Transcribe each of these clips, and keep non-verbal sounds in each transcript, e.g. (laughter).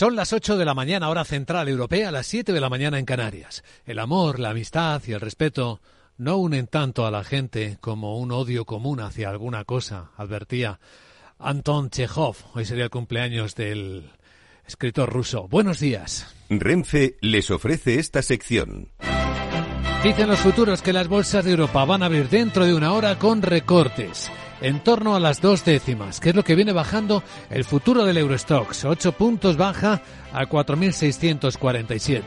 Son las 8 de la mañana, hora central europea, las 7 de la mañana en Canarias. El amor, la amistad y el respeto no unen tanto a la gente como un odio común hacia alguna cosa, advertía Anton Chekhov. Hoy sería el cumpleaños del escritor ruso. Buenos días. Renfe les ofrece esta sección. Dicen los futuros que las bolsas de Europa van a abrir dentro de una hora con recortes en torno a las dos décimas, que es lo que viene bajando el futuro del Eurostox. Ocho puntos baja a 4.647.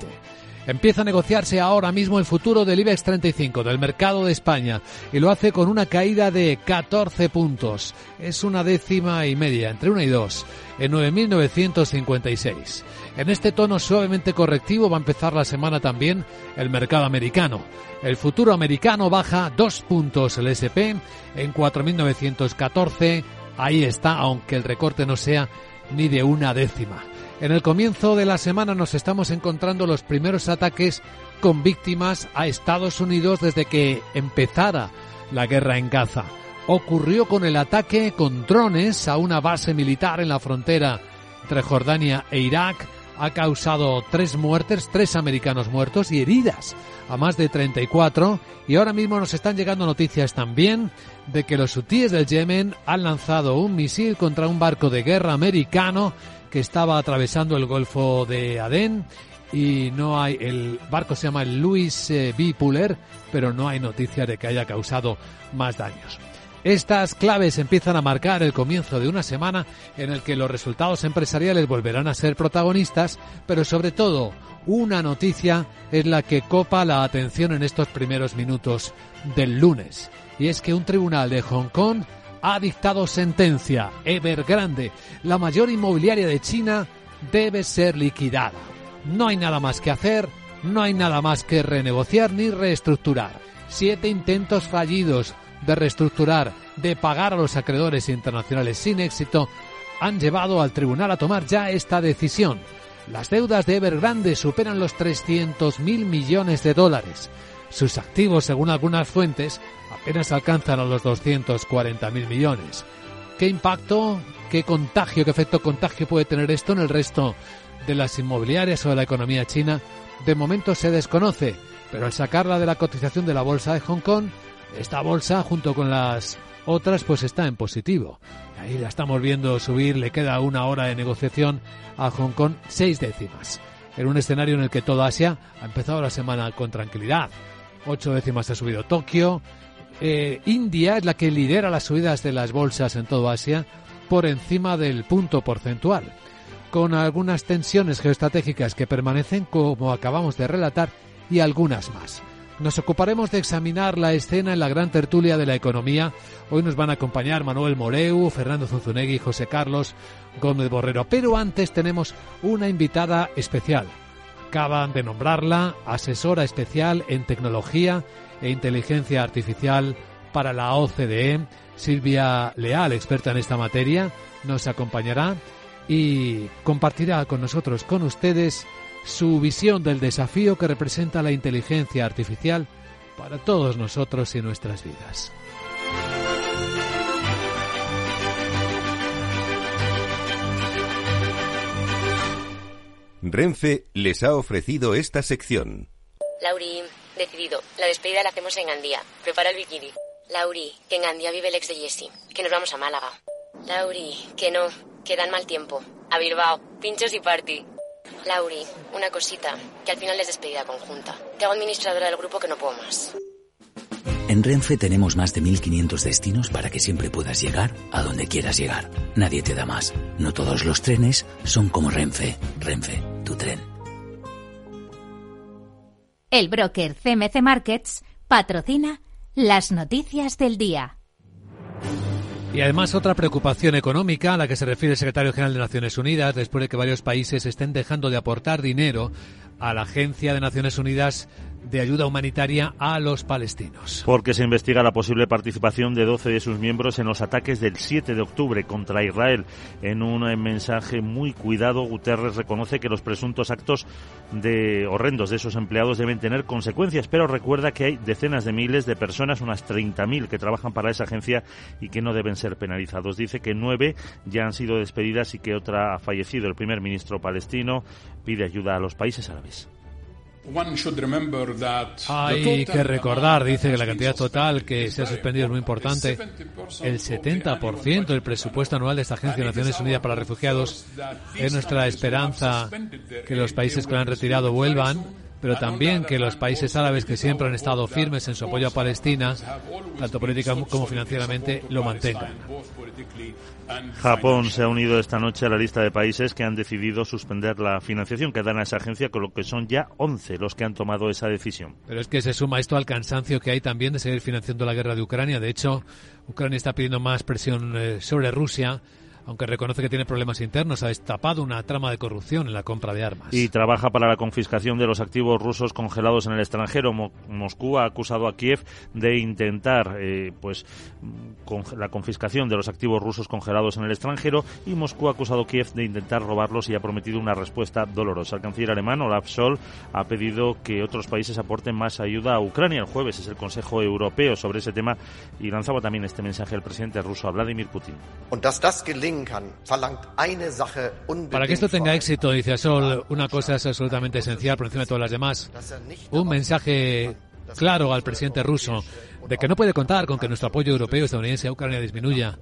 Empieza a negociarse ahora mismo el futuro del IBEX 35 del mercado de España y lo hace con una caída de 14 puntos. Es una décima y media, entre una y dos, en 9.956. En este tono suavemente correctivo va a empezar la semana también el mercado americano. El futuro americano baja dos puntos el SP en 4.914. Ahí está, aunque el recorte no sea ni de una décima. En el comienzo de la semana nos estamos encontrando los primeros ataques con víctimas a Estados Unidos desde que empezara la guerra en Gaza. Ocurrió con el ataque con drones a una base militar en la frontera entre Jordania e Irak. Ha causado tres muertes, tres americanos muertos y heridas a más de 34. Y ahora mismo nos están llegando noticias también de que los hutíes del Yemen han lanzado un misil contra un barco de guerra americano que estaba atravesando el Golfo de Adén y no hay el barco se llama el Louis eh, B. Puller, pero no hay noticia de que haya causado más daños. Estas claves empiezan a marcar el comienzo de una semana en el que los resultados empresariales volverán a ser protagonistas, pero sobre todo una noticia es la que copa la atención en estos primeros minutos del lunes. Y es que un tribunal de Hong Kong ha dictado sentencia. Evergrande, la mayor inmobiliaria de China, debe ser liquidada. No hay nada más que hacer, no hay nada más que renegociar ni reestructurar. Siete intentos fallidos de reestructurar, de pagar a los acreedores internacionales sin éxito, han llevado al tribunal a tomar ya esta decisión. Las deudas de Evergrande superan los 300.000 millones de dólares. Sus activos, según algunas fuentes, apenas alcanzan a los 240.000 millones. ¿Qué impacto, qué contagio, qué efecto contagio puede tener esto en el resto de las inmobiliarias o de la economía china? De momento se desconoce, pero al sacarla de la cotización de la bolsa de Hong Kong, esta bolsa, junto con las otras, pues está en positivo. Ahí la estamos viendo subir, le queda una hora de negociación a Hong Kong, seis décimas. En un escenario en el que toda Asia ha empezado la semana con tranquilidad. Ocho décimas ha subido Tokio, eh, India es la que lidera las subidas de las bolsas en todo Asia por encima del punto porcentual, con algunas tensiones geoestratégicas que permanecen como acabamos de relatar y algunas más. Nos ocuparemos de examinar la escena en la gran tertulia de la economía. Hoy nos van a acompañar Manuel Moreu, Fernando Zunzunegui, José Carlos Gómez Borrero. Pero antes tenemos una invitada especial. Acaban de nombrarla asesora especial en tecnología e inteligencia artificial para la OCDE. Silvia Leal, experta en esta materia, nos acompañará y compartirá con nosotros, con ustedes, su visión del desafío que representa la inteligencia artificial para todos nosotros y nuestras vidas. Renfe les ha ofrecido esta sección. Lauri, Decidido. La despedida la hacemos en Gandía. Prepara el bikini. Lauri, que en Gandía vive el ex de Jesse. Que nos vamos a Málaga. Lauri, que no. Que dan mal tiempo. A Bilbao. Pinchos y party. Lauri, una cosita. Que al final es despedida conjunta. Te hago administradora del grupo que no puedo más. En Renfe tenemos más de 1500 destinos para que siempre puedas llegar a donde quieras llegar. Nadie te da más. No todos los trenes son como Renfe. Renfe, tu tren. El broker CMC Markets patrocina las noticias del día. Y además otra preocupación económica a la que se refiere el secretario general de Naciones Unidas después de que varios países estén dejando de aportar dinero a la Agencia de Naciones Unidas de ayuda humanitaria a los palestinos. Porque se investiga la posible participación de 12 de sus miembros en los ataques del 7 de octubre contra Israel. En un mensaje muy cuidado, Guterres reconoce que los presuntos actos de horrendos de esos empleados deben tener consecuencias, pero recuerda que hay decenas de miles de personas, unas 30.000 que trabajan para esa agencia y que no deben ser penalizados. Dice que nueve ya han sido despedidas y que otra ha fallecido. El primer ministro palestino pide ayuda a los países árabes. Hay que recordar, dice que la cantidad total que se ha suspendido es muy importante. El 70% del presupuesto anual de esta Agencia de Naciones Unidas para Refugiados es nuestra esperanza que los países que lo han retirado vuelvan pero también que los países árabes que siempre han estado firmes en su apoyo a Palestina, tanto política como financieramente, lo mantengan. Japón se ha unido esta noche a la lista de países que han decidido suspender la financiación que dan a esa agencia, con lo que son ya 11 los que han tomado esa decisión. Pero es que se suma esto al cansancio que hay también de seguir financiando la guerra de Ucrania. De hecho, Ucrania está pidiendo más presión eh, sobre Rusia aunque reconoce que tiene problemas internos, ha destapado una trama de corrupción en la compra de armas. Y trabaja para la confiscación de los activos rusos congelados en el extranjero. Moscú ha acusado a Kiev de intentar eh, pues con la confiscación de los activos rusos congelados en el extranjero y Moscú ha acusado a Kiev de intentar robarlos y ha prometido una respuesta dolorosa. El canciller alemán Olaf Scholz ha pedido que otros países aporten más ayuda a Ucrania. El jueves es el Consejo Europeo sobre ese tema y lanzaba también este mensaje el presidente ruso Vladimir Putin. Para que esto tenga éxito, dice Sol, una cosa es absolutamente esencial por encima de todas las demás. Un mensaje claro al presidente ruso de que no puede contar con que nuestro apoyo europeo estadounidense a Ucrania disminuya.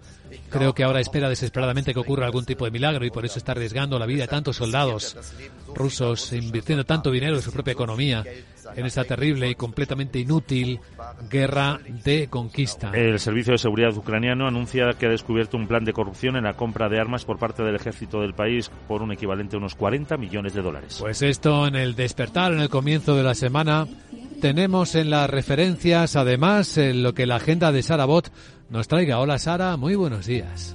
Creo que ahora espera desesperadamente que ocurra algún tipo de milagro y por eso está arriesgando la vida de tantos soldados rusos, invirtiendo tanto dinero de su propia economía en esta terrible y completamente inútil guerra de conquista. El Servicio de Seguridad ucraniano anuncia que ha descubierto un plan de corrupción en la compra de armas por parte del ejército del país por un equivalente a unos 40 millones de dólares. Pues esto en el despertar, en el comienzo de la semana, tenemos en las referencias, además, en lo que la agenda de Sara Bot nos traiga. Hola Sara, muy buenos días.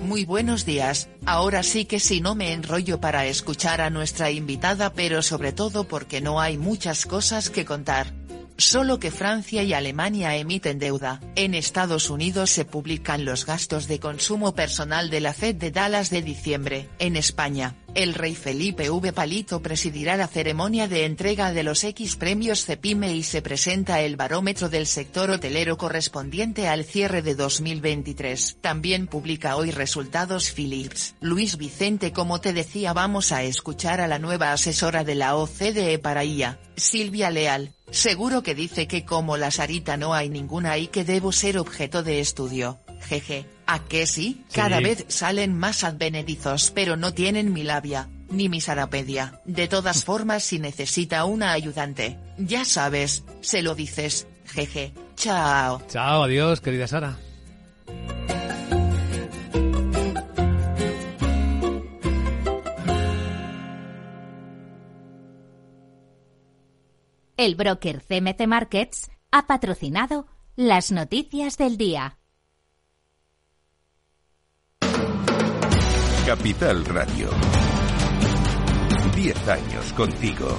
Muy buenos días, ahora sí que si no me enrollo para escuchar a nuestra invitada pero sobre todo porque no hay muchas cosas que contar. Solo que Francia y Alemania emiten deuda. En Estados Unidos se publican los gastos de consumo personal de la Fed de Dallas de diciembre. En España, el rey Felipe V. Palito presidirá la ceremonia de entrega de los X premios CEPIME y se presenta el barómetro del sector hotelero correspondiente al cierre de 2023. También publica hoy resultados Philips. Luis Vicente como te decía vamos a escuchar a la nueva asesora de la OCDE para IA, Silvia Leal, Seguro que dice que como la Sarita no hay ninguna y que debo ser objeto de estudio. Jeje, ¿a qué sí? Cada vez salen más advenedizos pero no tienen mi labia, ni mi sarapedia. De todas (laughs) formas si necesita una ayudante, ya sabes, se lo dices. Jeje, chao. Chao, adiós, querida Sara. El broker CMC Markets ha patrocinado las noticias del día. Capital Radio. Diez años contigo.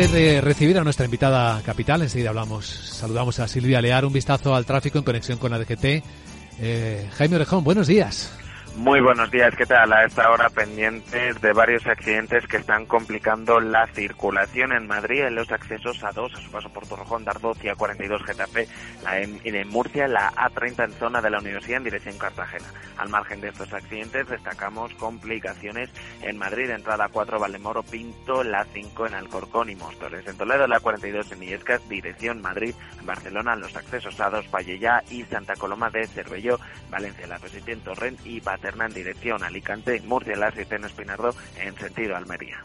De recibir a nuestra invitada capital, enseguida hablamos, saludamos a Silvia Lear, un vistazo al tráfico en conexión con la DGT. Eh, Jaime Orejón, buenos días. Muy buenos días, ¿qué tal? A esta hora pendientes de varios accidentes que están complicando la circulación en Madrid en los accesos a dos, a su paso por Torrejón, Dardoz y A42 Getafe, la en, en Murcia, la A30 en zona de la Universidad en dirección Cartagena. Al margen de estos accidentes destacamos complicaciones en Madrid, entrada 4 Valdemoro, Pinto, la 5 en Alcorcón y Móstoles. En Toledo, la 42 en Illescas, dirección Madrid, en Barcelona, los accesos a dos Pallellá y Santa Coloma de Cervelló, Valencia, la Presidente Torrent y Paterna en dirección Alicante, Murcia, la 7 en Espinardo en sentido Almería.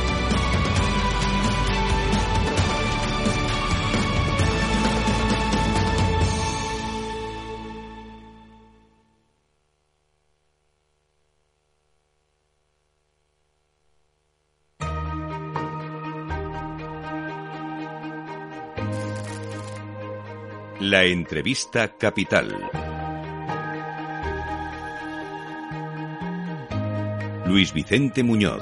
La entrevista capital. Luis Vicente Muñoz.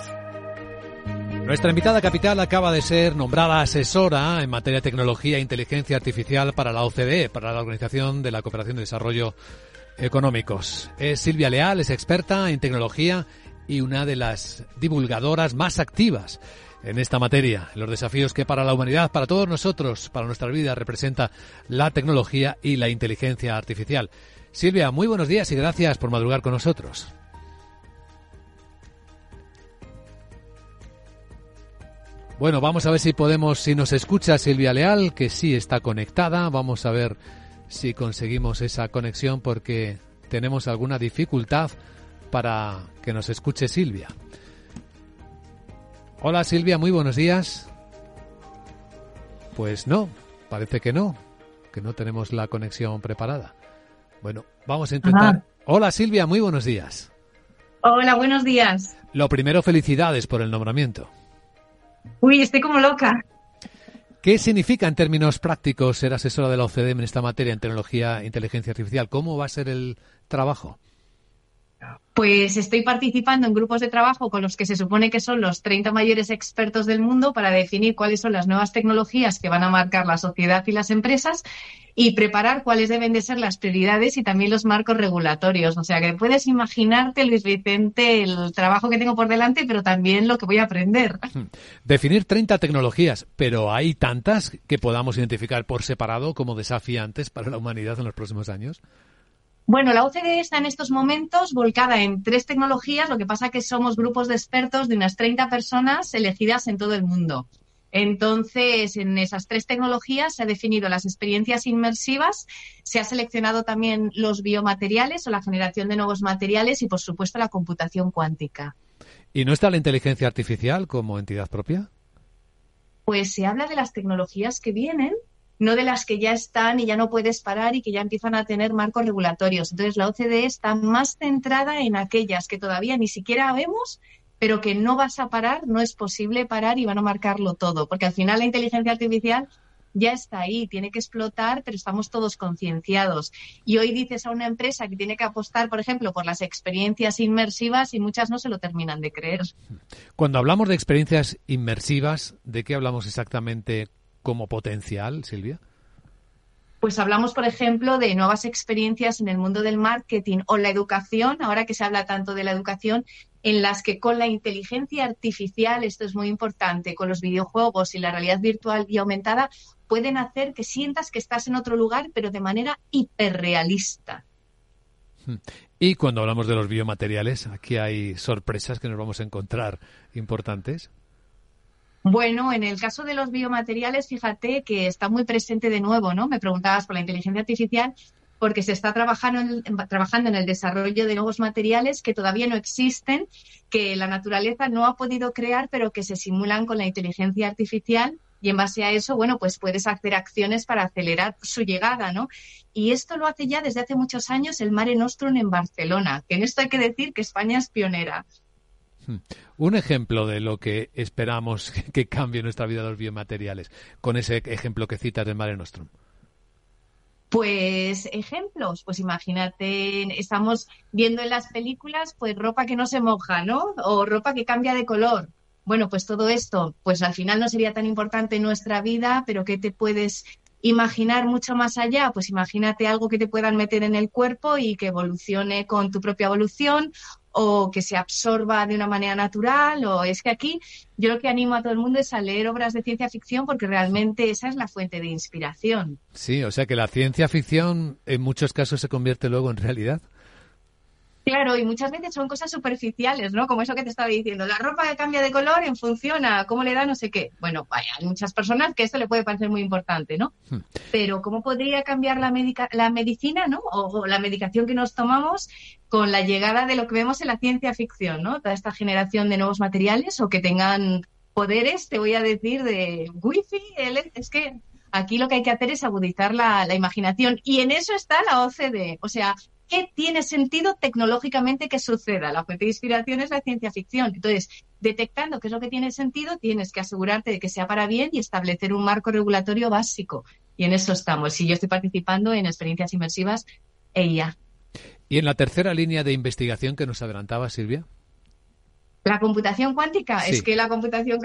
Nuestra invitada capital acaba de ser nombrada asesora en materia de tecnología e inteligencia artificial para la OCDE, para la Organización de la Cooperación y Desarrollo Económicos. Es Silvia Leal, es experta en tecnología y una de las divulgadoras más activas en esta materia, los desafíos que para la humanidad, para todos nosotros, para nuestra vida, representa la tecnología y la inteligencia artificial. Silvia, muy buenos días y gracias por madrugar con nosotros. Bueno, vamos a ver si podemos, si nos escucha Silvia Leal, que sí está conectada. Vamos a ver si conseguimos esa conexión porque tenemos alguna dificultad para que nos escuche Silvia. Hola Silvia, muy buenos días. Pues no, parece que no, que no tenemos la conexión preparada. Bueno, vamos a intentar. Hola Silvia, muy buenos días. Hola, buenos días. Lo primero, felicidades por el nombramiento. Uy, estoy como loca. ¿Qué significa en términos prácticos ser asesora de la OCDE en esta materia en tecnología e inteligencia artificial? ¿Cómo va a ser el trabajo? Pues estoy participando en grupos de trabajo con los que se supone que son los 30 mayores expertos del mundo para definir cuáles son las nuevas tecnologías que van a marcar la sociedad y las empresas y preparar cuáles deben de ser las prioridades y también los marcos regulatorios. O sea que puedes imaginarte, Luis Vicente, el trabajo que tengo por delante, pero también lo que voy a aprender. Definir 30 tecnologías, pero hay tantas que podamos identificar por separado como desafiantes para la humanidad en los próximos años. Bueno, la OCDE está en estos momentos volcada en tres tecnologías, lo que pasa que somos grupos de expertos de unas 30 personas elegidas en todo el mundo. Entonces, en esas tres tecnologías se ha definido las experiencias inmersivas, se ha seleccionado también los biomateriales o la generación de nuevos materiales y, por supuesto, la computación cuántica. ¿Y no está la inteligencia artificial como entidad propia? Pues se habla de las tecnologías que vienen, no de las que ya están y ya no puedes parar y que ya empiezan a tener marcos regulatorios. Entonces, la OCDE está más centrada en aquellas que todavía ni siquiera vemos, pero que no vas a parar, no es posible parar y van a marcarlo todo, porque al final la inteligencia artificial ya está ahí, tiene que explotar, pero estamos todos concienciados. Y hoy dices a una empresa que tiene que apostar, por ejemplo, por las experiencias inmersivas y muchas no se lo terminan de creer. Cuando hablamos de experiencias inmersivas, ¿de qué hablamos exactamente? Como potencial, Silvia? Pues hablamos, por ejemplo, de nuevas experiencias en el mundo del marketing o la educación, ahora que se habla tanto de la educación, en las que con la inteligencia artificial, esto es muy importante, con los videojuegos y la realidad virtual y aumentada, pueden hacer que sientas que estás en otro lugar, pero de manera hiperrealista. Hmm. Y cuando hablamos de los biomateriales, aquí hay sorpresas que nos vamos a encontrar importantes. Bueno, en el caso de los biomateriales, fíjate que está muy presente de nuevo, ¿no? Me preguntabas por la inteligencia artificial, porque se está trabajando en, trabajando en el desarrollo de nuevos materiales que todavía no existen, que la naturaleza no ha podido crear, pero que se simulan con la inteligencia artificial y en base a eso, bueno, pues puedes hacer acciones para acelerar su llegada, ¿no? Y esto lo hace ya desde hace muchos años el Mare Nostrum en Barcelona, que en esto hay que decir que España es pionera. Un ejemplo de lo que esperamos (laughs) que cambie nuestra vida los biomateriales, con ese ejemplo que citas de Mare Nostrum. Pues ejemplos, pues imagínate, estamos viendo en las películas pues ropa que no se moja, ¿no? O ropa que cambia de color. Bueno, pues todo esto, pues al final no sería tan importante en nuestra vida, pero ¿qué te puedes imaginar mucho más allá? Pues imagínate algo que te puedan meter en el cuerpo y que evolucione con tu propia evolución o que se absorba de una manera natural, o es que aquí yo lo que animo a todo el mundo es a leer obras de ciencia ficción porque realmente esa es la fuente de inspiración. Sí, o sea que la ciencia ficción en muchos casos se convierte luego en realidad. Claro, y muchas veces son cosas superficiales, ¿no? Como eso que te estaba diciendo, la ropa que cambia de color en función a cómo le da no sé qué. Bueno, vaya, hay muchas personas que esto le puede parecer muy importante, ¿no? Hmm. Pero ¿cómo podría cambiar la, la medicina, ¿no? O, la medicación que nos tomamos con la llegada de lo que vemos en la ciencia ficción, ¿no? Toda esta generación de nuevos materiales o que tengan poderes, te voy a decir, de wifi, es que aquí lo que hay que hacer es agudizar la, la imaginación y en eso está la OCDE. O sea, qué tiene sentido tecnológicamente que suceda. La fuente de inspiración es la ciencia ficción. Entonces, detectando qué es lo que tiene sentido, tienes que asegurarte de que sea para bien y establecer un marco regulatorio básico. Y en eso estamos. Y yo estoy participando en experiencias inmersivas EIA. ¿Y en la tercera línea de investigación que nos adelantaba, Silvia? La computación cuántica. Es que la computación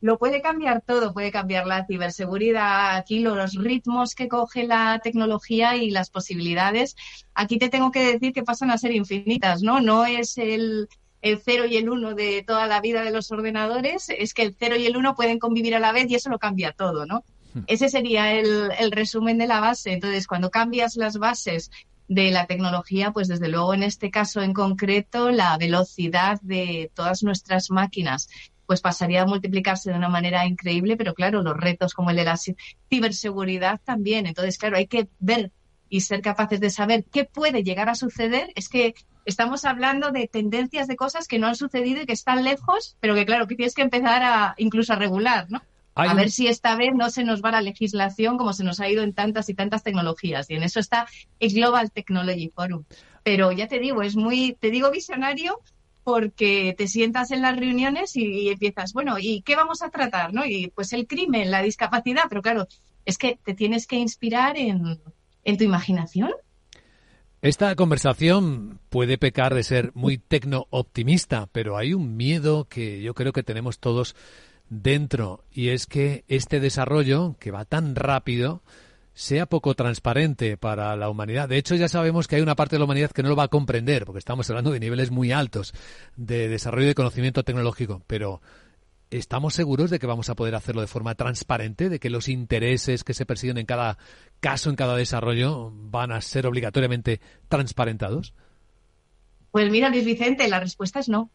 lo puede cambiar todo, puede cambiar la ciberseguridad, aquí los ritmos que coge la tecnología y las posibilidades. Aquí te tengo que decir que pasan a ser infinitas, ¿no? No es el, el 0 y el 1 de toda la vida de los ordenadores, es que el 0 y el 1 pueden convivir a la vez y eso lo cambia todo, ¿no? Hmm. Ese sería el, el resumen de la base. Entonces, cuando cambias las bases de la tecnología, pues desde luego en este caso en concreto, la velocidad de todas nuestras máquinas pues pasaría a multiplicarse de una manera increíble, pero claro, los retos como el de la ciberseguridad también. Entonces, claro, hay que ver y ser capaces de saber qué puede llegar a suceder. Es que estamos hablando de tendencias de cosas que no han sucedido y que están lejos, pero que claro, que tienes que empezar a incluso a regular, ¿no? a ver si esta vez no se nos va la legislación como se nos ha ido en tantas y tantas tecnologías. Y en eso está el Global Technology Forum. Pero ya te digo, es muy, te digo visionario, porque te sientas en las reuniones y, empiezas, bueno, ¿y qué vamos a tratar? ¿no? Y pues el crimen, la discapacidad, pero claro, es que te tienes que inspirar en, en tu imaginación. Esta conversación puede pecar de ser muy tecno-optimista, pero hay un miedo que yo creo que tenemos todos dentro, y es que este desarrollo, que va tan rápido, sea poco transparente para la humanidad. De hecho, ya sabemos que hay una parte de la humanidad que no lo va a comprender, porque estamos hablando de niveles muy altos de desarrollo de conocimiento tecnológico, pero ¿estamos seguros de que vamos a poder hacerlo de forma transparente, de que los intereses que se persiguen en cada caso, en cada desarrollo, van a ser obligatoriamente transparentados? Pues mira, Luis Vicente, la respuesta es no.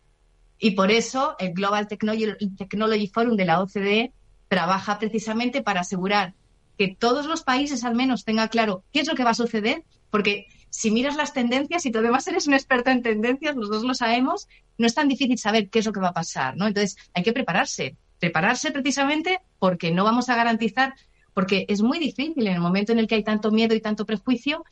Y por eso el Global Technology Forum de la OCDE trabaja precisamente para asegurar que todos los países al menos tengan claro qué es lo que va a suceder, porque si miras las tendencias y tú además (laughs) eres un experto en tendencias, los dos lo sabemos, no es tan difícil saber qué es lo que va a pasar, ¿no? Entonces hay que prepararse, prepararse precisamente porque no vamos a garantizar porque es muy difícil en el momento en el que hay tanto miedo y tanto prejuicio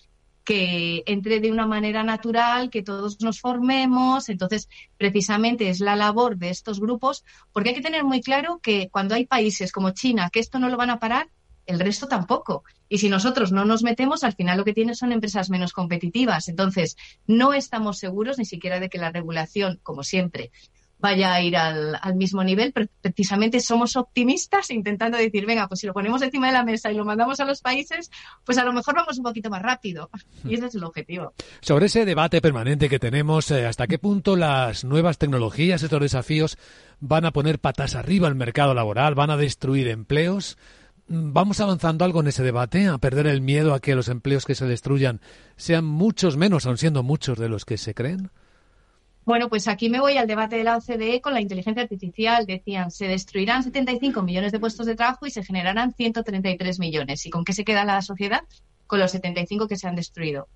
que entre de una manera natural, que todos nos formemos. Entonces, precisamente es la labor de estos grupos, porque hay que tener muy claro que cuando hay países como China que esto no lo van a parar, el resto tampoco. Y si nosotros no nos metemos, al final lo que tienen son empresas menos competitivas. Entonces, no estamos seguros ni siquiera de que la regulación, como siempre, vaya a ir al, mismo nivel, pero precisamente somos optimistas intentando decir, venga, pues si lo ponemos encima de la mesa y lo mandamos a los países, pues a lo mejor vamos un poquito más rápido. (laughs) Y ese es el objetivo. Sobre ese debate permanente que tenemos, eh, ¿hasta qué punto las nuevas tecnologías, estos desafíos, van a poner patas arriba al mercado laboral, van a destruir empleos? ¿Vamos avanzando algo en ese debate, a perder el miedo a que los empleos que se destruyan sean muchos menos, aun siendo muchos de los que se creen? Bueno, pues aquí me voy al debate de la OCDE con la inteligencia artificial. Decían, se destruirán 75 millones de puestos de trabajo y se generarán 133 millones. ¿Y con qué se queda la sociedad? Con los 75 que se han destruido.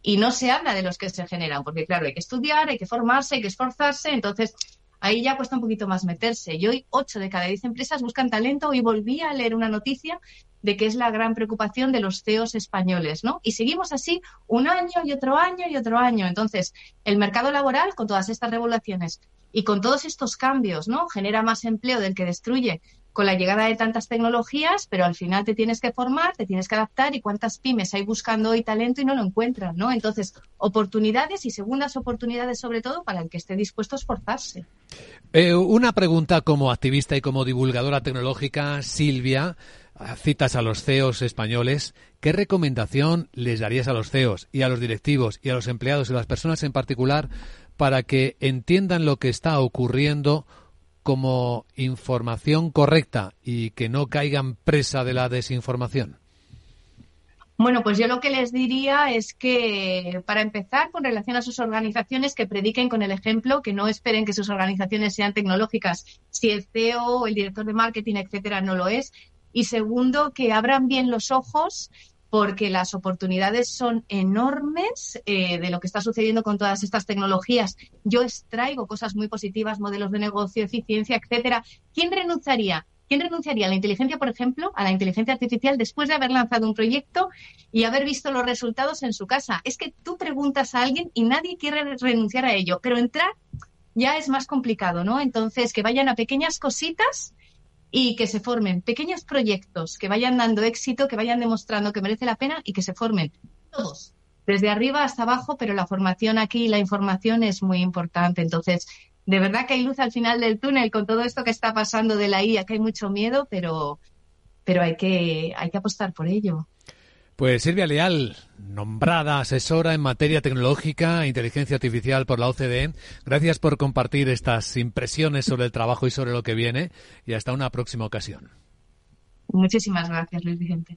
Y no se habla de los que se generan, porque claro, hay que estudiar, hay que formarse, hay que esforzarse. Entonces, ahí ya cuesta un poquito más meterse. Y hoy 8 de cada 10 empresas buscan talento. Hoy volví a leer una noticia de que es la gran preocupación de los CEOs españoles, ¿no? Y seguimos así un año y otro año y otro año. Entonces, el mercado laboral, con todas estas regulaciones y con todos estos cambios, ¿no? Genera más empleo del que destruye con la llegada de tantas tecnologías, pero al final te tienes que formar, te tienes que adaptar y cuántas pymes hay buscando hoy talento y no lo encuentran, ¿no? Entonces, oportunidades y segundas oportunidades sobre todo para el que esté dispuesto a esforzarse. Eh, una pregunta como activista y como divulgadora tecnológica, Silvia citas a los CEOs españoles, ¿qué recomendación les darías a los CEOs y a los directivos y a los empleados y a las personas en particular para que entiendan lo que está ocurriendo como información correcta y que no caigan presa de la desinformación? Bueno, pues yo lo que les diría es que, para empezar, con relación a sus organizaciones, que prediquen con el ejemplo, que no esperen que sus organizaciones sean tecnológicas. Si el CEO el director de marketing, etcétera, no lo es, y segundo, que abran bien los ojos porque las oportunidades son enormes eh, de lo que está sucediendo con todas estas tecnologías. Yo extraigo cosas muy positivas, modelos de negocio, eficiencia, etcétera. ¿Quién renunciaría? ¿Quién renunciaría a la inteligencia, por ejemplo, a la inteligencia artificial después de haber lanzado un proyecto y haber visto los resultados en su casa? Es que tú preguntas a alguien y nadie quiere renunciar a ello, pero entrar ya es más complicado, ¿no? Entonces, que vayan a pequeñas cositas y que se formen pequeños proyectos que vayan dando éxito, que vayan demostrando que merece la pena y que se formen todos, desde arriba hasta abajo, pero la formación aquí la información es muy importante. Entonces, de verdad que hay luz al final del túnel con todo esto que está pasando de la IA, que hay mucho miedo, pero, pero hay, que, hay que apostar por ello. Pues Silvia Leal, nombrada asesora en materia tecnológica e inteligencia artificial por la OCDE, gracias por compartir estas impresiones sobre el trabajo y sobre lo que viene y hasta una próxima ocasión. Muchísimas gracias, Luis Vicente.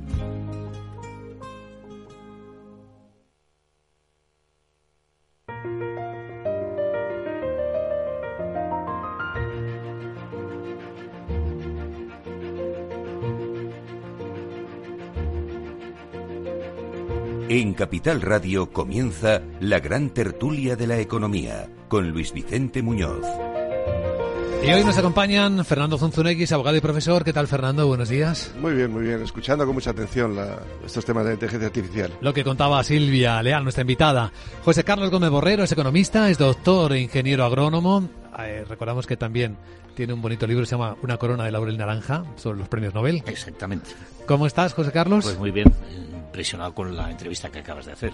En Capital Radio comienza la gran tertulia de la economía con Luis Vicente Muñoz. Y hoy nos acompañan Fernando Zunzunegui, abogado y profesor. ¿Qué tal, Fernando? Buenos días. Muy bien, muy bien. Escuchando con mucha atención estos temas de inteligencia artificial. Lo que contaba Silvia Leal, nuestra invitada. José Carlos Gómez Borrero es economista, es doctor e ingeniero agrónomo. Eh, recordamos que también tiene un bonito libro, se llama Una corona de laurel naranja, sobre los premios Nobel. Exactamente. ¿Cómo estás, José Carlos? Pues muy bien impresionado con la entrevista que acabas de hacer.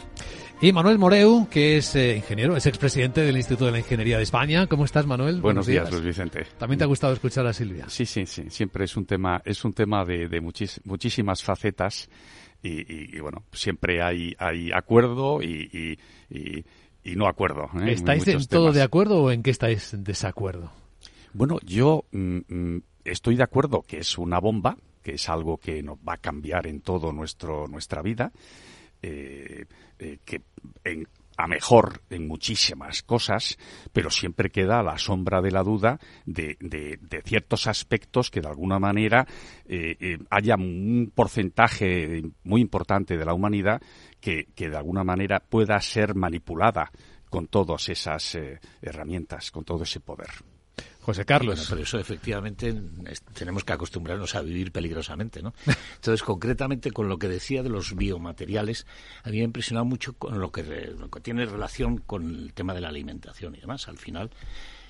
Y Manuel Moreu, que es eh, ingeniero, es expresidente del Instituto de la Ingeniería de España. ¿Cómo estás, Manuel? Buenos, días, Luis Vicente. También te ha gustado escuchar a Silvia. Sí, sí, sí. Siempre es un tema, es un tema de, de muchísimas facetas y, bueno, siempre hay, hay acuerdo y, y no acuerdo. ¿eh? ¿Estáis en todo de acuerdo o en qué estáis en desacuerdo? Bueno, yo mm, mm, estoy de acuerdo que es una bomba, que es algo que nos va a cambiar en todo nuestro nuestra vida, eh, eh, que en, a mejor en muchísimas cosas, pero siempre queda la sombra de la duda de, ciertos aspectos que de alguna manera eh, haya un porcentaje muy importante de la humanidad que, de alguna manera pueda ser manipulada con todas esas herramientas, con todo ese poder. José Carlos. Bueno, pero eso efectivamente tenemos que acostumbrarnos a vivir peligrosamente, ¿no? Entonces, concretamente con lo que decía de los biomateriales, a mí me ha impresionado mucho con lo que, lo que tiene relación con el tema de la alimentación y demás. Al final,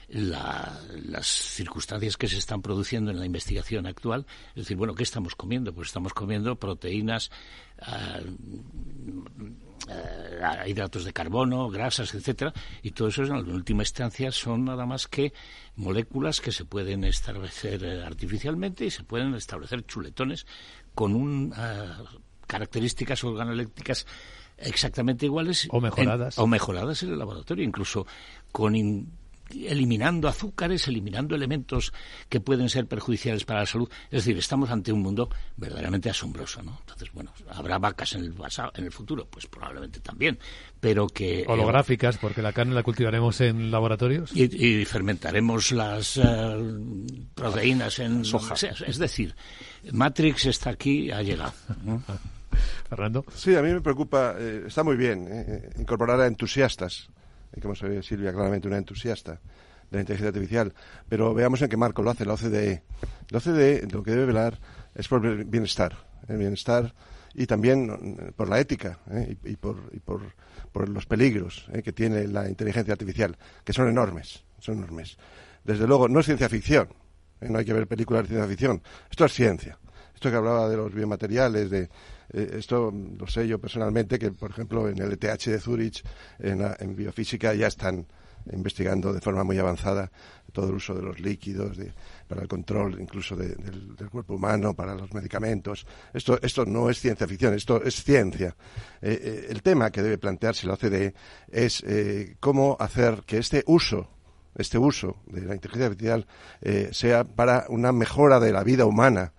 las circunstancias que se están produciendo en la investigación actual. Es decir, bueno, ¿qué estamos comiendo? Pues estamos comiendo proteínas, eh, hidratos de carbono, grasas, etcétera, y todo eso en última instancia son nada más que moléculas que se pueden establecer eh, artificialmente y se pueden establecer chuletones con un, eh, características organoeléctricas exactamente iguales o mejoradas. o mejoradas en el laboratorio, incluso con eliminando azúcares, eliminando elementos que pueden ser perjudiciales para la salud. Es decir, estamos ante un mundo verdaderamente asombroso, ¿no? Entonces, bueno, ¿habrá vacas en el, pasado, en el futuro? Pues probablemente también, pero que... Eh, Holográficas, porque la carne la cultivaremos en laboratorios. Y, fermentaremos las eh, proteínas en... Soja. Es decir, Matrix está aquí, ha llegado. (laughs) Fernando. Sí, a mí me preocupa, eh, está muy bien incorporar a entusiastas y como se Silvia claramente una entusiasta de la inteligencia artificial, pero veamos en qué marco lo hace la OCDE. La OCDE lo que debe velar es por el bienestar, el bienestar y también por la ética ¿eh? y, por, y por, por, los peligros ¿eh? que tiene la inteligencia artificial, que son enormes, son enormes. Desde luego, no es ciencia ficción, ¿eh? no hay que ver películas de ciencia ficción, esto es ciencia. Esto que hablaba de los biomateriales, de, eh, esto lo sé yo personalmente, que por ejemplo en el ETH de Zurich, en, biofísica, ya están investigando de forma muy avanzada todo el uso de los líquidos para el control incluso del, cuerpo humano, para los medicamentos. Esto, esto no es ciencia ficción, esto es ciencia. Eh, eh, el tema que debe plantearse la OCDE es cómo hacer que este uso este uso de la inteligencia artificial sea para una mejora de la vida humana,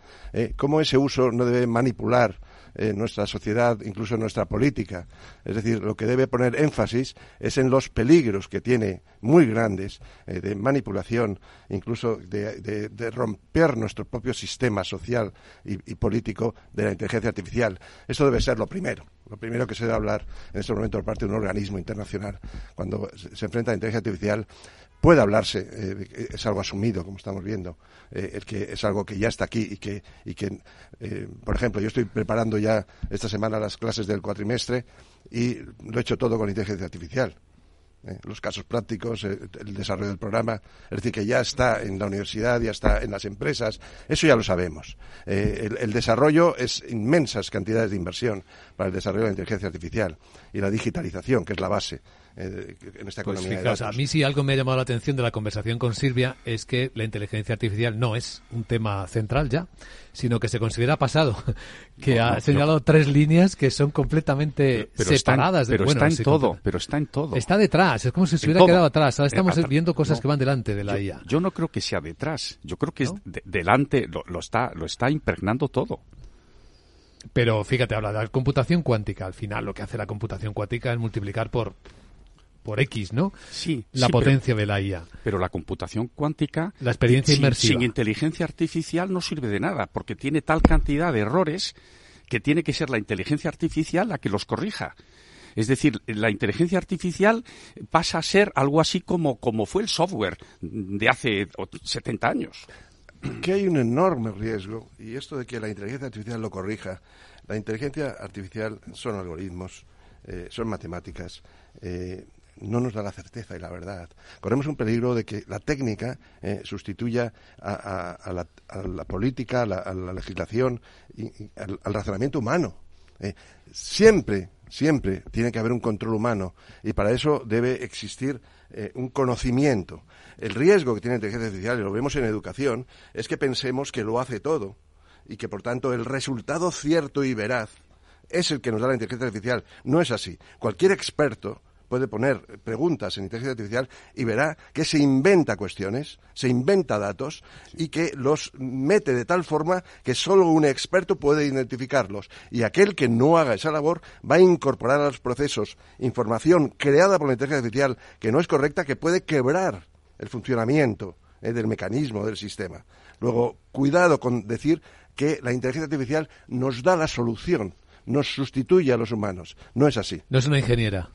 cómo ese uso no debe manipular en nuestra sociedad, incluso en nuestra política. Es decir, lo que debe poner énfasis es en los peligros que tiene muy grandes eh, de manipulación, incluso de, romper nuestro propio sistema social y, político de la inteligencia artificial. Eso debe ser lo primero. Lo primero que se debe hablar en este momento por parte de un organismo internacional cuando se enfrenta a la inteligencia artificial puede hablarse, eh, es algo asumido, como estamos viendo, eh, el que es algo que ya está aquí y que, y que eh, por ejemplo, yo estoy preparando ya esta semana las clases del cuatrimestre y lo he hecho todo con inteligencia artificial. los casos prácticos, el desarrollo del programa, es decir, que ya está en la universidad, ya está en las empresas, eso ya lo sabemos. El, el, desarrollo es inmensas cantidades de inversión para el desarrollo de la inteligencia artificial y la digitalización, que es la base. Eh, en esta pues economía A mí sí algo me ha llamado la atención de la conversación con Silvia es que la inteligencia artificial no es un tema central ya, sino que se considera pasado, (laughs) que ha señalado tres líneas que son completamente separadas. pero está en todo, pero está en todo. Está detrás, es como si se hubiera quedado atrás. Ahora estamos viendo cosas que van delante de la IA. Yo no creo que sea detrás, yo creo que es delante, lo, está, lo está impregnando todo. Pero fíjate, habla de la computación cuántica. Al final lo que hace la computación cuántica es multiplicar por por X, ¿no? Sí. La potencia de la IA. Pero la computación cuántica. La experiencia sin, inmersiva. Sin inteligencia artificial no sirve de nada, porque tiene tal cantidad de errores que tiene que ser la inteligencia artificial la que los corrija. Es decir, la inteligencia artificial pasa a ser algo así como, como fue el software de hace 70 años. Que hay un enorme riesgo, y esto de que la inteligencia artificial lo corrija. La inteligencia artificial son algoritmos, eh, son matemáticas. Eh, no nos da la certeza y la verdad. Corremos un peligro de que la técnica eh, sustituya a, la, política, a la, legislación y, al, razonamiento humano. Eh. siempre, siempre tiene que haber un control humano y para eso debe existir eh, un conocimiento. El riesgo que tiene la inteligencia artificial, y lo vemos en educación, es que pensemos que lo hace todo y que por tanto el resultado cierto y veraz es el que nos da la inteligencia artificial. No es así. Cualquier experto puede poner preguntas en inteligencia artificial y verá que se inventa cuestiones, se inventa datos y que los mete de tal forma que solo un experto puede identificarlos. Y aquel que no haga esa labor va a incorporar a los procesos información creada por la inteligencia artificial que no es correcta, que puede quebrar el funcionamiento eh, del mecanismo del sistema. Luego, cuidado con decir que la inteligencia artificial nos da la solución, nos sustituye a los humanos. No es así. No es una ingeniera.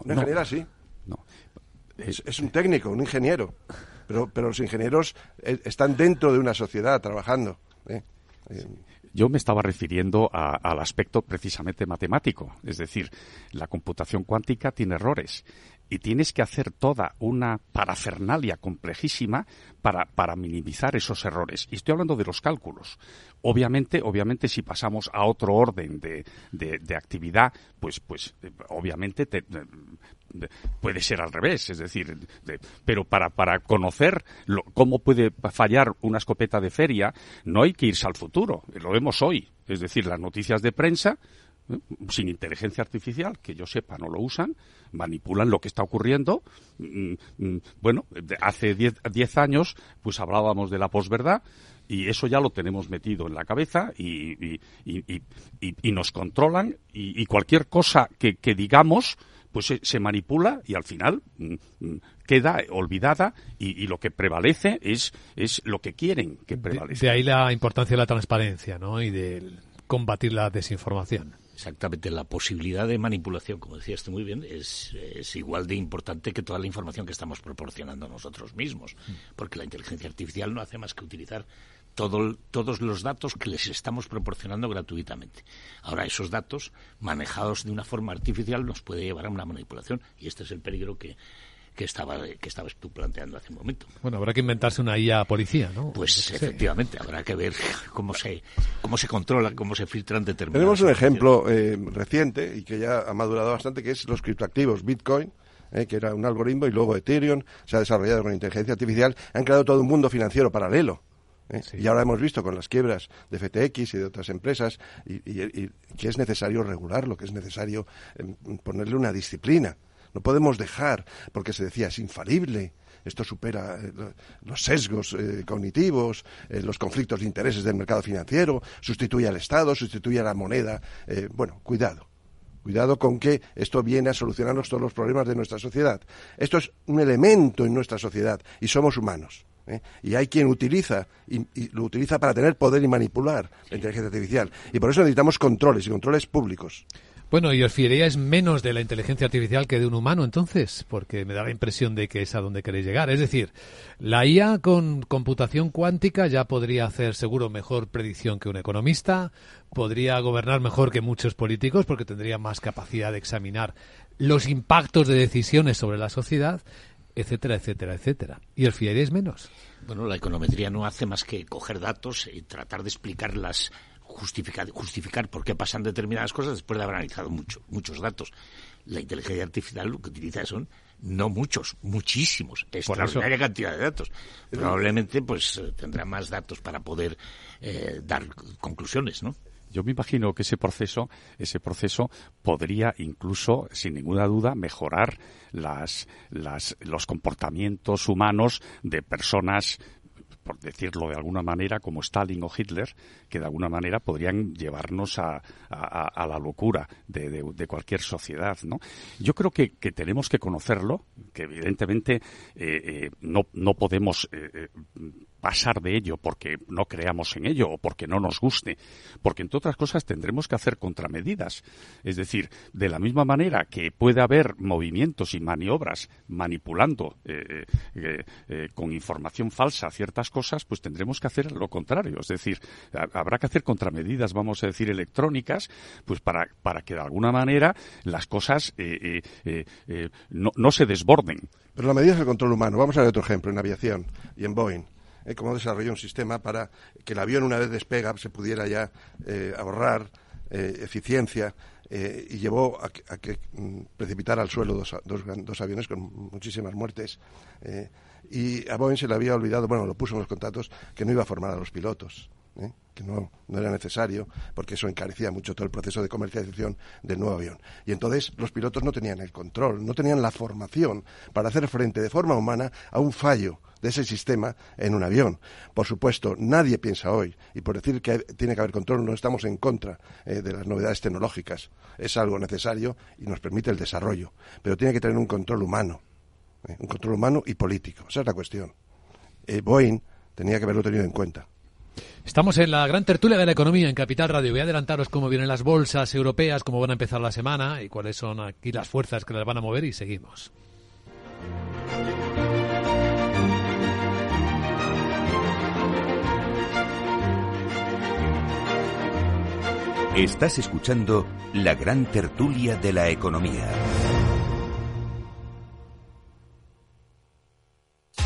Una ingeniera sí. No. Es, un técnico, un ingeniero. Pero, pero los ingenieros eh, están dentro de una sociedad trabajando. ¿eh? Yo me estaba refiriendo al aspecto precisamente matemático, es decir, la computación cuántica tiene errores y tienes que hacer toda una parafernalia complejísima para, para, minimizar esos errores. Y estoy hablando de los cálculos. Obviamente, obviamente, si pasamos a otro orden de, de, actividad, pues, pues, obviamente puede ser al revés. Es decir, pero para, para conocer cómo puede fallar una escopeta de feria, no hay que irse al futuro. Lo vemos hoy. Es decir, las noticias de prensa sin inteligencia artificial, que yo sepa no lo usan, manipulan lo que está ocurriendo. Mm, mm, bueno, hace 10 años pues hablábamos de la posverdad y eso ya lo tenemos metido en la cabeza y, nos controlan y, cualquier cosa que, digamos pues se, manipula y al final mm, queda olvidada y, lo que prevalece es, es lo que quieren que prevalezca. De, de ahí la importancia de la transparencia ¿no? y de combatir la desinformación. Exactamente, la posibilidad de manipulación, como decías muy bien, es, igual de importante que toda la información que estamos proporcionando nosotros mismos, mm. porque la inteligencia artificial no hace más que utilizar todos los datos que les estamos proporcionando gratuitamente. Ahora, esos datos, manejados de una forma artificial, nos puede llevar a una manipulación, y este es el peligro que, que estaba que estabas tú planteando hace un momento. Bueno, habrá que inventarse una IA policía, ¿no? Pues efectivamente, habrá que ver cómo se cómo se controla, cómo se filtran determinados. Tenemos un ejemplo eh, reciente y que ya ha madurado bastante, que es los criptoactivos Bitcoin. Eh, que era un algoritmo, y luego Ethereum se ha desarrollado con inteligencia artificial, han creado todo un mundo financiero paralelo. ¿eh? Y ahora hemos visto con las quiebras de FTX y de otras empresas y, que es necesario regularlo, que es necesario ponerle una disciplina. No podemos dejar, porque se decía, es infalible, esto supera eh, los sesgos eh, cognitivos, eh, los conflictos de intereses del mercado financiero, sustituye al Estado, sustituye a la moneda. bueno, cuidado. Cuidado con que esto viene a solucionarnos todos los problemas de nuestra sociedad. Esto es un elemento en nuestra sociedad y somos humanos. Y hay quien utiliza y, lo utiliza para tener poder y manipular la inteligencia artificial. Y por eso necesitamos controles y controles públicos. Bueno, y os fiaríais menos de la inteligencia artificial que de un humano entonces, porque me da la impresión de que es a donde queréis llegar. Es decir, la IA con computación cuántica ya podría hacer seguro mejor predicción que un economista, podría gobernar mejor que muchos políticos porque tendría más capacidad de examinar los impactos de decisiones sobre la sociedad, etcétera, etcétera, etcétera. ¿Y os fiaríais menos? Bueno, la econometría no hace más que coger datos y tratar de explicar las justificar, justificar por qué pasan determinadas cosas después de haber analizado mucho, muchos datos. La inteligencia artificial lo que utiliza son no muchos, muchísimos, extraordinaria cantidad de datos. Probablemente pues eh, tendrá más datos para poder eh, dar conclusiones, ¿no? Yo me imagino que ese proceso, ese proceso podría incluso, sin ninguna duda, mejorar las, las, los comportamientos humanos de personas por decirlo de alguna manera, como Stalin o Hitler, que de alguna manera podrían llevarnos a, la locura de, cualquier sociedad. ¿no? Yo creo que, tenemos que conocerlo, que evidentemente eh, eh, no, no podemos eh, pasar de ello porque no creamos en ello o porque no nos guste, porque entre otras cosas tendremos que hacer contramedidas. Es decir, de la misma manera que puede haber movimientos y maniobras manipulando con información falsa ciertas cosas, pues tendremos que hacer lo contrario. Es decir, habrá que hacer contramedidas, vamos a decir, electrónicas, pues para, para que de alguna manera las cosas no, no se desborden. Pero la medida es el control humano. Vamos a ver otro ejemplo en aviación y en Boeing eh, cómo desarrolló un sistema para que el avión una vez despega se pudiera ya eh, ahorrar eh, eficiencia eh, y llevó a, que mm, precipitara al suelo dos, dos, aviones con muchísimas muertes. Y a Boeing se le había olvidado, bueno, lo puso en los contratos, que no iba a formar a los pilotos. ¿eh? que no, no, era necesario, porque eso encarecía mucho todo el proceso de comercialización del nuevo avión. Y entonces los pilotos no tenían el control, no tenían la formación para hacer frente de forma humana a un fallo de ese sistema en un avión. Por supuesto, nadie piensa hoy, y por decir que tiene que haber control, no estamos en contra eh, de las novedades tecnológicas. Es algo necesario y nos permite el desarrollo, pero tiene que tener un control humano, eh, un control humano y político. Esa es la cuestión. Eh, Boeing tenía que haberlo tenido en cuenta. Estamos en la gran tertulia de la economía en Capital Radio. Voy a adelantaros cómo vienen las bolsas europeas, cómo van a empezar la semana y cuáles son aquí las fuerzas que las van a mover y seguimos. Estás escuchando la gran tertulia de la economía.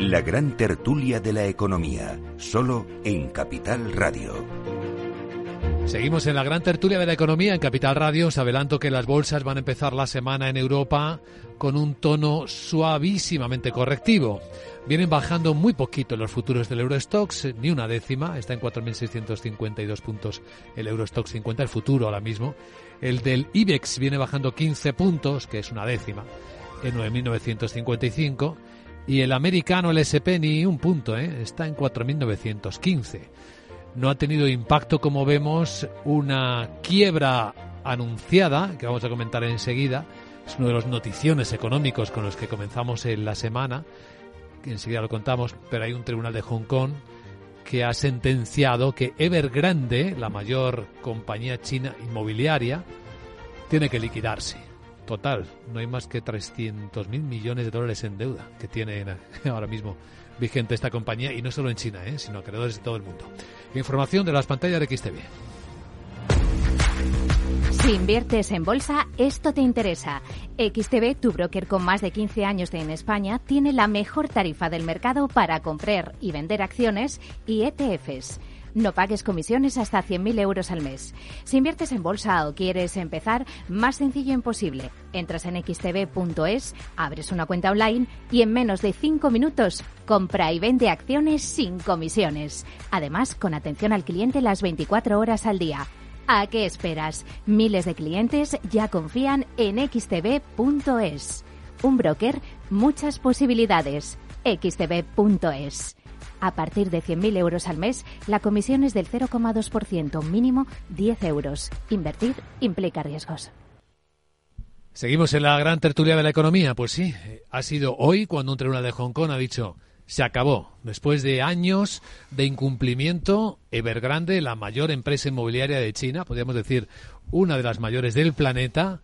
La gran tertulia de la economía, solo en Capital Radio. Seguimos en la gran tertulia de la economía en Capital Radio. Os adelanto que las bolsas van a empezar la semana en Europa con un tono suavísimamente correctivo. Vienen bajando muy poquito los futuros del Eurostox, ni una décima, está en 4.652 puntos el Eurostox 50, el futuro ahora mismo. El del IBEX viene bajando 15 puntos, que es una décima, en 9.955 y el americano, el SP, ni un punto, ¿eh? está en 4.915. No ha tenido impacto, como vemos, una quiebra anunciada, que vamos a comentar enseguida. Es uno de los noticiones económicos con los que comenzamos en la semana, que enseguida lo contamos, pero hay un tribunal de Hong Kong que ha sentenciado que Evergrande, la mayor compañía china inmobiliaria, tiene que liquidarse. Total, no hay más que 300 mil millones de dólares en deuda que tiene (laughs) ahora mismo vigente esta compañía y no solo en China, ¿eh? sino alrededor de todo el mundo. Información de las pantallas de XTV. Si inviertes en bolsa, esto te interesa. XTB, tu broker con más de 15 años en España, tiene la mejor tarifa del mercado para comprar y vender acciones y ETFs. No pagues comisiones hasta 100.000 euros al mes. Si inviertes en bolsa o quieres empezar, más sencillo imposible. Entras en xtb.es, abres una cuenta online y en menos de 5 minutos compra y vende acciones sin comisiones. Además, con atención al cliente las 24 horas al día. ¿A qué esperas? Miles de clientes ya confían en xtb.es. Un broker, muchas posibilidades. xtb.es. A partir de 100.000 euros al mes, la comisión es del 0,2%, mínimo 10 euros. Invertir implica riesgos. Seguimos en la gran tertulia de la economía. Pues sí, ha sido hoy cuando un tribunal de Hong Kong ha dicho se acabó. Después de años de incumplimiento, Evergrande, la mayor empresa inmobiliaria de China, podríamos decir una de las mayores del planeta,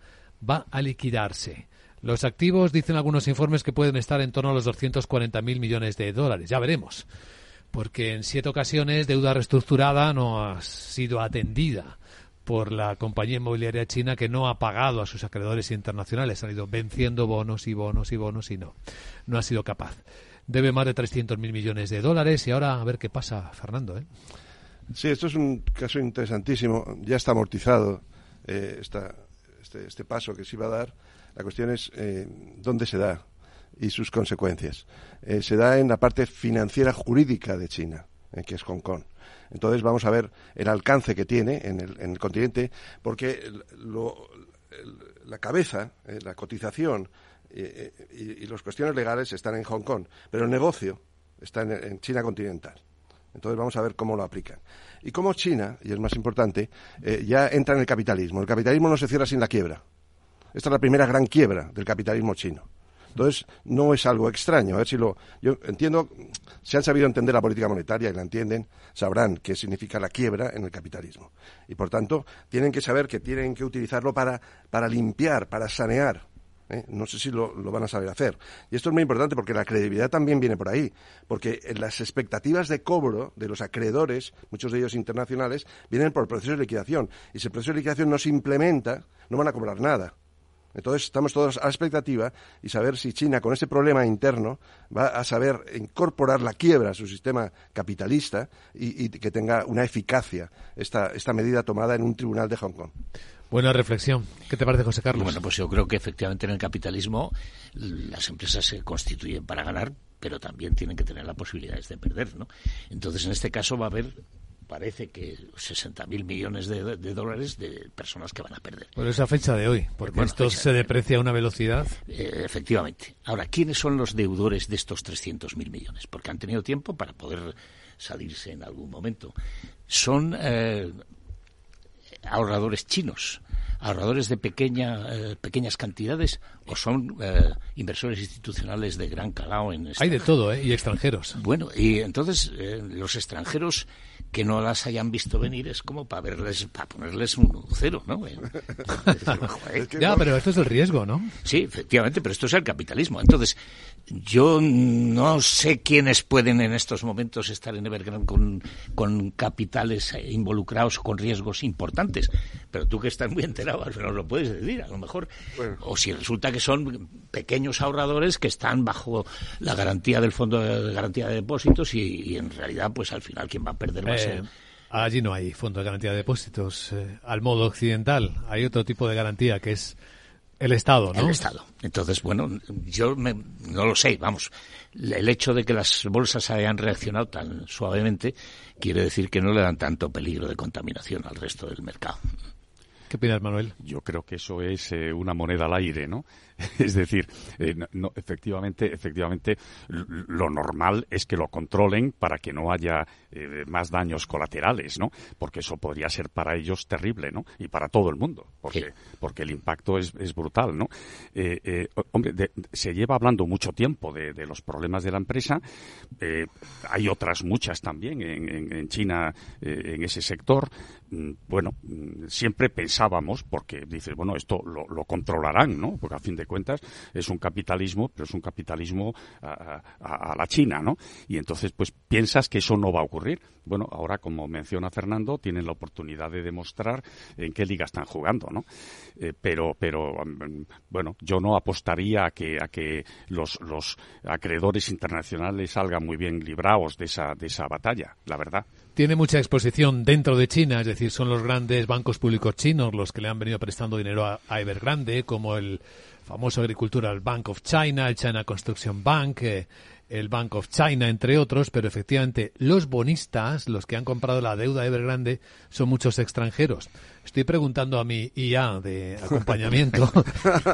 va a liquidarse. Los activos dicen algunos informes que pueden estar en torno a los 240.000 millones de dólares. Ya veremos. Porque en siete ocasiones deuda reestructurada no ha sido atendida por la compañía inmobiliaria china que no ha pagado a sus acreedores internacionales. Han ido venciendo bonos y bonos y bonos y no. No ha sido capaz. Debe más de 300.000 millones de dólares y ahora a ver qué pasa, Fernando. ¿eh? Sí, esto es un caso interesantísimo. Ya está amortizado eh, este, este paso que se iba a dar la cuestión es eh, dónde se da y sus consecuencias. Eh, se da en la parte financiera jurídica de China, eh, que es Hong Kong. Entonces vamos a ver el alcance que tiene en el, continente, porque la cabeza, la cotización y, las cuestiones legales están en Hong Kong, pero el negocio está en, China continental. Entonces vamos a ver cómo lo aplican. Y cómo China, y es más importante, ya entra en el capitalismo. El capitalismo no se cierra sin la quiebra. Esta es la primera gran quiebra del capitalismo chino. Entonces, no es algo extraño. A ver si lo. Yo entiendo, si han sabido entender la política monetaria y la entienden, sabrán qué significa la quiebra en el capitalismo. Y por tanto, tienen que saber que tienen que utilizarlo para, para limpiar, para sanear ¿eh? No sé si lo, van a saber hacer. Y esto es muy importante porque la credibilidad también viene por ahí. Porque las expectativas de cobro de los acreedores, muchos de ellos internacionales, vienen por el proceso de liquidación. Y si el proceso de liquidación no se implementa, no van a cobrar nada. Entonces estamos todos a la expectativa y saber si China con ese problema interno va a saber incorporar la quiebra a su sistema capitalista y, y que tenga una eficacia esta, esta medida tomada en un tribunal de Hong Kong. Buena reflexión. ¿Qué te parece, José Carlos? Bueno, pues yo creo que efectivamente en el capitalismo las empresas se constituyen para ganar, pero también tienen que tener las posibilidades de perder, ¿no? Entonces, en este caso va a haber parece que 60.000 millones de, dólares de personas que van a perder. Por esa fecha de hoy, porque esto se deprecia a una velocidad. Eh, efectivamente. Ahora, ¿quiénes son los deudores de estos 300.000 millones? Porque han tenido tiempo para poder salirse en algún momento. Son eh, ahorradores chinos, ahorradores de pequeña, eh, pequeñas cantidades o son eh, inversores institucionales de gran calado en Hay de todo, ¿eh? Y extranjeros. Bueno, y entonces los extranjeros que no las hayan visto venir es como para verles, para ponerles un cero, ¿no? (laughs) ya, pero esto es el riesgo, ¿no? Sí, efectivamente, pero esto es el capitalismo. Entonces, yo no sé quiénes pueden en estos momentos estar en Evergrande con, con capitales involucrados o con riesgos importantes, pero tú que estás muy enterado, no lo puedes decir, a lo mejor. O si resulta que son pequeños ahorradores que están bajo la garantía del Fondo de Garantía de Depósitos y, en realidad, pues al final quien va a perder va Eh, allí no hay Fondo de Garantía de Depósitos. Eh, al modo occidental hay otro tipo de garantía que es el Estado, ¿no? El Estado. Entonces, bueno, yo no lo sé, vamos. El hecho de que las bolsas hayan reaccionado tan suavemente quiere decir que no le dan tanto peligro de contaminación al resto del mercado. ¿Qué opinas, Manuel? Yo creo que eso es eh, una moneda al aire, ¿no? (laughs) es decir, eh, no, efectivamente, efectivamente, lo normal es que lo controlen para que no haya eh, más daños colaterales, ¿no? Porque eso podría ser para ellos terrible, ¿no? Y para todo el mundo, porque, porque el impacto es, es brutal, ¿no? Eh, hombre, se lleva hablando mucho tiempo de, de los problemas de la empresa. hay otras muchas también en, en, China en ese sector. Mm, bueno, mm, siempre pensábamos, porque dices, bueno, esto lo, lo controlarán, ¿no? Porque a fin de cuentas es un capitalismo, pero es un capitalismo a, a, la China, ¿no? Y entonces, pues piensas que eso no va a ocurrir. Bueno, ahora, como menciona Fernando, tienen la oportunidad de demostrar en qué liga están jugando, ¿no? Eh, pero, pero, mm, bueno, yo no apostaría a que, a que los, los acreedores internacionales salgan muy bien librados de esa, de esa batalla, la verdad. Tiene mucha exposición dentro de China, es decir, son los grandes bancos públicos chinos los que le han venido prestando dinero a, a Evergrande, como el famoso Agricultural Bank of China, el China Construction Bank, eh, el Bank of China, entre otros, pero efectivamente los bonistas, los que han comprado la deuda Evergrande, son muchos extranjeros. Estoy preguntando a mi IA de acompañamiento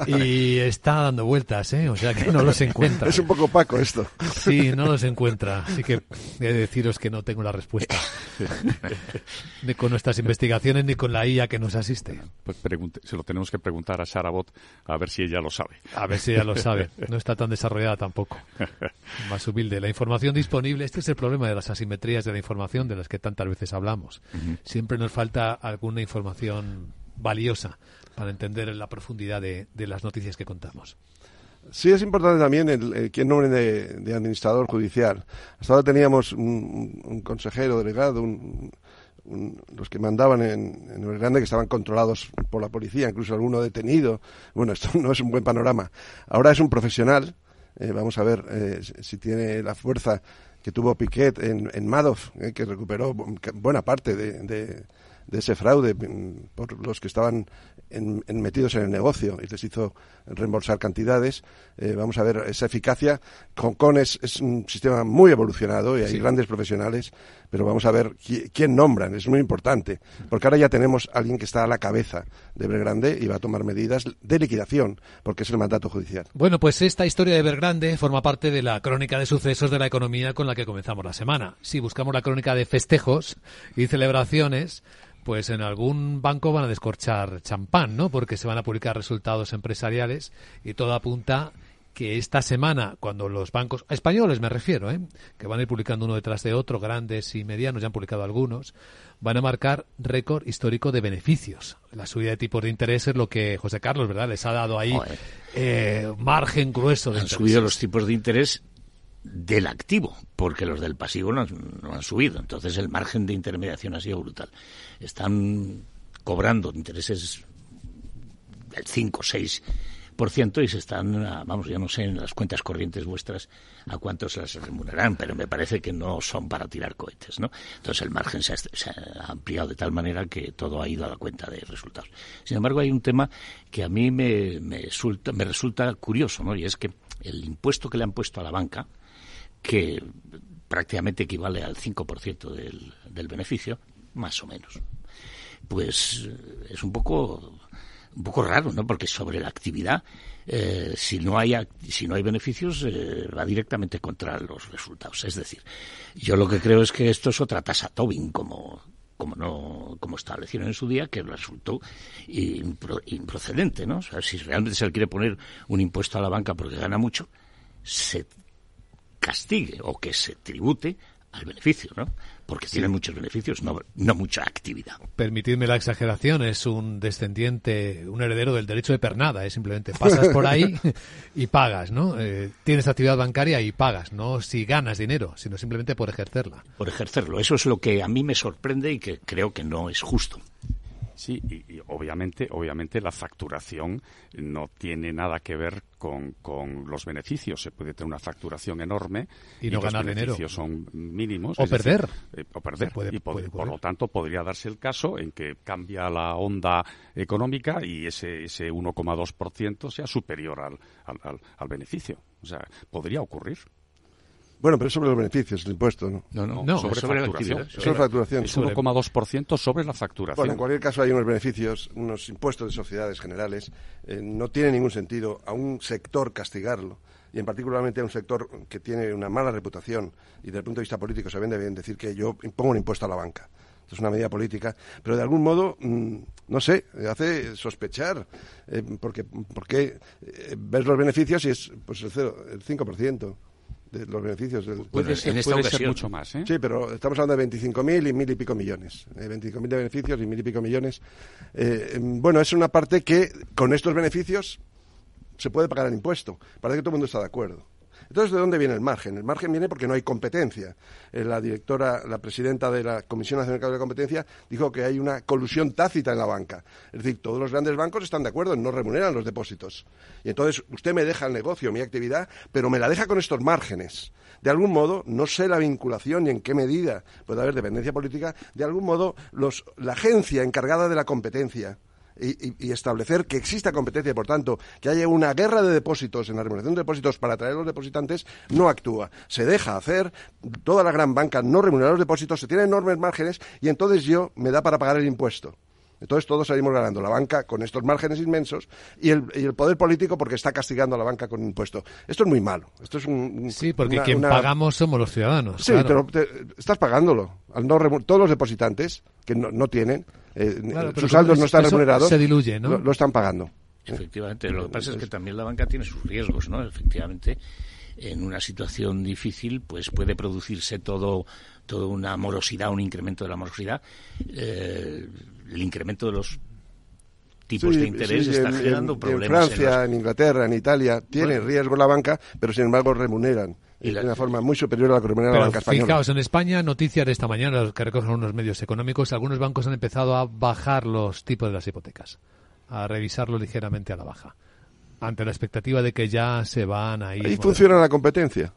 y está dando vueltas, ¿eh? O sea que no los encuentra. Es un poco opaco esto. Sí, no los encuentra. Así que he de deciros que no tengo la respuesta. (laughs) Ni con nuestras investigaciones ni con la IA que nos asiste. Pues se lo tenemos que preguntar a Sarabot a ver si ella lo sabe. A ver si ella lo sabe. No está tan desarrollada tampoco. Más humilde. La información disponible, este es el problema de las asimetrías de la información de las que tantas veces hablamos. Siempre nos falta alguna información valiosa para entender la profundidad de, las noticias que contamos. Sí, es importante también el, el, nombre de, administrador judicial. Hasta ahora teníamos un, consejero delegado, los que mandaban en, en, el Grande que estaban controlados por la policía, incluso alguno detenido. Bueno, (laughs) esto no es un buen panorama. Ahora es un profesional. Eh, vamos a ver eh, si tiene la fuerza que tuvo Piquet en, en Madoff, eh, que recuperó buena parte de de ese fraude mm, por los que estaban metidos en el negocio y les hizo reembolsar cantidades. Eh, vamos a ver esa eficacia. Hong Kong es, un sistema muy evolucionado y hay grandes profesionales, pero vamos a ver quién nombran. Es muy importante, porque ahora ya tenemos a alguien que está a la cabeza de Evergrande y va a tomar medidas de liquidación, porque es el mandato judicial. Bueno, pues esta historia de Evergrande forma parte de la crónica de sucesos de la economía con la que comenzamos la semana. Si buscamos la crónica de festejos y celebraciones, pues en algún banco van a descorchar champán, ¿no? Porque se van a publicar resultados empresariales y todo apunta que esta semana, cuando los bancos españoles me refiero, ¿eh? que van a ir publicando uno detrás de otro, grandes y medianos, ya han publicado algunos, van a marcar récord histórico de beneficios. La subida de tipos de interés es lo que José Carlos, ¿verdad? Les ha dado ahí eh, margen grueso de Han subido los tipos de interés del activo, porque los del pasivo no han, subido. Entonces el margen de intermediación ha sido brutal. Están cobrando intereses del 5 o 6 y se están, ah, vamos, yo no sé en las cuentas corrientes vuestras a cuántos las remunerarán, pero me parece que no son para tirar cohetes, ¿no? Entonces el margen se ha, ampliado de tal manera que todo ha ido a la cuenta de resultados. Sin embargo, hay un tema que a mí me, me, resulta, me resulta curioso, ¿no? Y es que el impuesto que le han puesto a la banca, que prácticamente equivale al 5% del, del beneficio, más o menos, pues es un poco un poco raro, ¿no? Porque sobre la actividad, eh, si no hay si no hay beneficios, eh, va directamente contra los resultados. Es decir, yo lo que creo es que esto es otra tasa Tobin, como como no como establecieron en su día, que resultó improcedente, ¿no? O sea, si realmente se le quiere poner un impuesto a la banca porque gana mucho, se castigue o que se tribute al beneficio, ¿no? porque tiene muchos beneficios, no, no mucha actividad. Permitidme la exageración, es un descendiente, un heredero del derecho de pernada, es simplemente pasas por ahí (laughs) y pagas, ¿no? Eh, tienes actividad bancaria y pagas, no si ganas dinero, sino simplemente por ejercerla. Por ejercerlo, eso es lo que a mí me sorprende y que creo que no es justo. Sí, y, obviamente, obviamente la facturación no tiene nada que ver con, los beneficios. Se puede tener una facturación enorme y, no ganar los beneficios son mínimos. O perder. Eh, o perder. y por lo tanto, podría darse el caso en que cambia la onda económica y ese, ese 1,2% sea superior al, al, al beneficio. O sea, podría ocurrir. Bueno, pero es sobre los beneficios el impuesto, ¿no? No, no, sobre, facturación. Sobre, facturación. Es 1,2% sobre la facturación. Bueno, en cualquier caso hay unos beneficios, unos impuestos de sociedades generales. Eh, no tiene ningún sentido a un sector castigarlo y en particularmente a un sector que tiene una mala reputación y desde el punto de vista político se vende bien decir que yo impongo un impuesto a la banca. Esto es una medida política, pero de algún modo, mm, no sé, hace sospechar, eh, porque, porque eh, ves los beneficios y es pues el, cero, el 5% de los beneficios. Del, puede, ser, mucho más, ¿eh? Sí, pero estamos hablando de 25.000 y mil y pico millones. Eh, 25.000 de beneficios y mil y pico millones. Eh, em, bueno, es una parte que con estos beneficios se puede pagar el impuesto. Parece que todo el mundo está de acuerdo. Entonces, ¿de dónde viene el margen? El margen viene porque no hay competencia. Eh, la directora, la presidenta de la Comisión Nacional de Competencia dijo que hay una colusión tácita en la banca. Es decir, todos los grandes bancos están de acuerdo en no remunerar los depósitos. Y entonces usted me deja el negocio, mi actividad, pero me la deja con estos márgenes. De algún modo, no sé la vinculación y en qué medida puede haber dependencia política, de algún modo la agencia encargada de la competencia y, establecer que exista competencia y, por tanto, que haya una guerra de depósitos en la remuneración de depósitos para atraer a los depositantes, no actúa. Se deja hacer, toda la gran banca no remunera los depósitos, se tienen enormes márgenes y entonces yo me da para pagar el impuesto. Entonces todos salimos ganando. La banca con estos márgenes inmensos y el, y el poder político porque está castigando a la banca con impuesto. Esto es muy malo. Esto es un, sí, porque quien pagamos somos los ciudadanos. Sí, pero estás pagándolo. Al no todos los depositantes que no, no tienen, eh, sus saldos no están remunerados, se diluye, ¿no? lo, están pagando. Efectivamente. Lo que pasa es que también la banca tiene sus riesgos, ¿no? Efectivamente en una situación difícil, pues puede producirse todo, toda una morosidad, un incremento de la morosidad. Eh, el incremento de los tipos de interés está generando problemas. En Francia, en, Inglaterra, en Italia, tiene riesgo la banca, pero sin embargo remuneran. de una forma muy superior a la que remunera la banca española. Fijaos, en España, noticias de esta mañana que recogen unos medios económicos, algunos bancos han empezado a bajar los tipos de las hipotecas, a revisarlo ligeramente a la baja ante la expectativa de que ya se van a ir. Ahí funciona la competencia,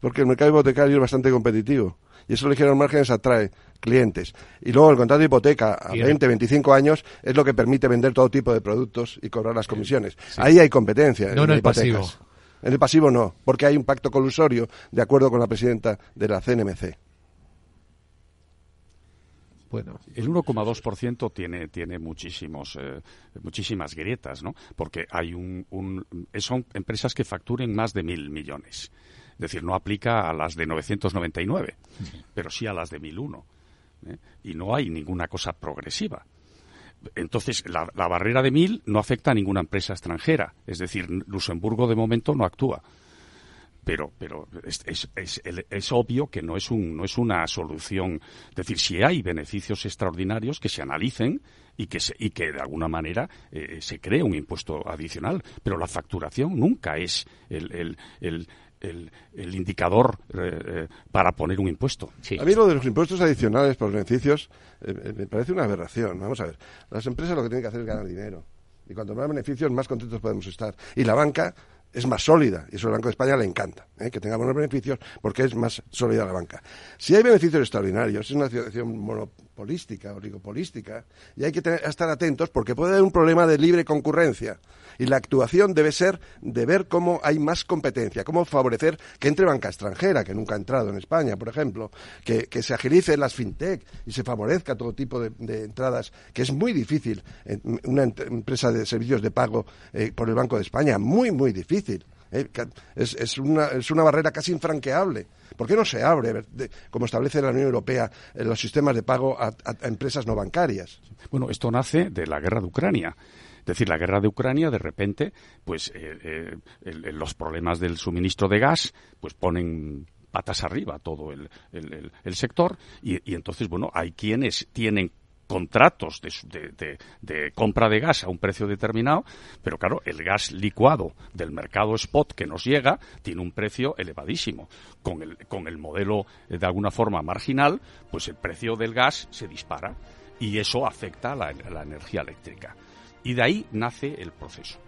porque el mercado hipotecario es bastante competitivo y esos ligeros márgenes atrae clientes. Y luego el contrato de hipoteca a 20, 25 años es lo que permite vender todo tipo de productos y cobrar las comisiones. Ahí hay competencia. No en, el pasivo. En el pasivo no, porque hay un pacto colusorio de acuerdo con la presidenta de la CNMC. Bueno, el 1,2% tiene, tiene muchísimos, eh, muchísimas grietas, ¿no? Porque hay un, un, son empresas que facturen más de mil millones. Es decir, no aplica a las de 999, pero sí a las de 1001. ¿eh? Y no hay ninguna cosa progresiva. entonces, la, barrera de mil no afecta a ninguna empresa extranjera. Es decir, Luxemburgo de momento no actúa pero, pero es, es, es, es, obvio que no es, un, no es una solución. Es decir, si hay beneficios extraordinarios, que se analicen y que, se, y que de alguna manera eh, se cree un impuesto adicional. Pero la facturación nunca es el, el el, el, indicador eh, eh, para poner un impuesto. A mí lo de los impuestos adicionales por beneficios eh, me parece una aberración. Vamos a ver, las empresas lo que tienen que hacer es ganar dinero. Y cuanto más beneficios, más contentos podemos estar. Y la banca es más sólida y eso al Banco de España le encanta, ¿eh? que tenga buenos beneficios porque es más sólida la banca. Si hay beneficios extraordinarios, es una situación monopolística, oligopolística, y hay que estar atentos porque puede haber un problema de libre concurrencia. Y la actuación debe ser de ver cómo hay más competencia, cómo favorecer que entre banca extranjera, que nunca ha entrado en España, por ejemplo, que, se agilice las fintech y se favorezca todo tipo de, entradas, que es muy difícil una empresa de servicios de pago eh, por el Banco de España, muy, muy difícil. Eh, es, una, es una barrera casi infranqueable. ¿Por qué no se abre, como establece la Unión Europea, eh, los sistemas de pago a, empresas no bancarias? Bueno, esto nace de la guerra de Ucrania. Es decir, la guerra de Ucrania, de repente, pues eh, los problemas del suministro de gas, pues ponen patas arriba todo el, sector y, entonces, bueno, hay quienes tienen contratos de, compra de gas a un precio determinado, pero claro, el gas licuado del mercado spot que nos llega tiene un precio elevadísimo. Con el, con el modelo eh, de alguna forma marginal, pues el precio del gas se dispara y eso afecta a la, la energía eléctrica. Y de ahí nace el proceso.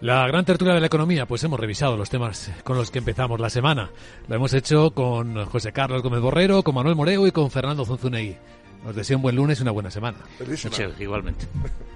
La gran tertulia de la economía, pues hemos revisado los temas con los que empezamos la semana. Lo hemos hecho con José Carlos Gómez Borrero, con Manuel Moreo y con Fernando Zunzunegui. Os deseo un buen lunes y una buena semana. igualmente. (laughs)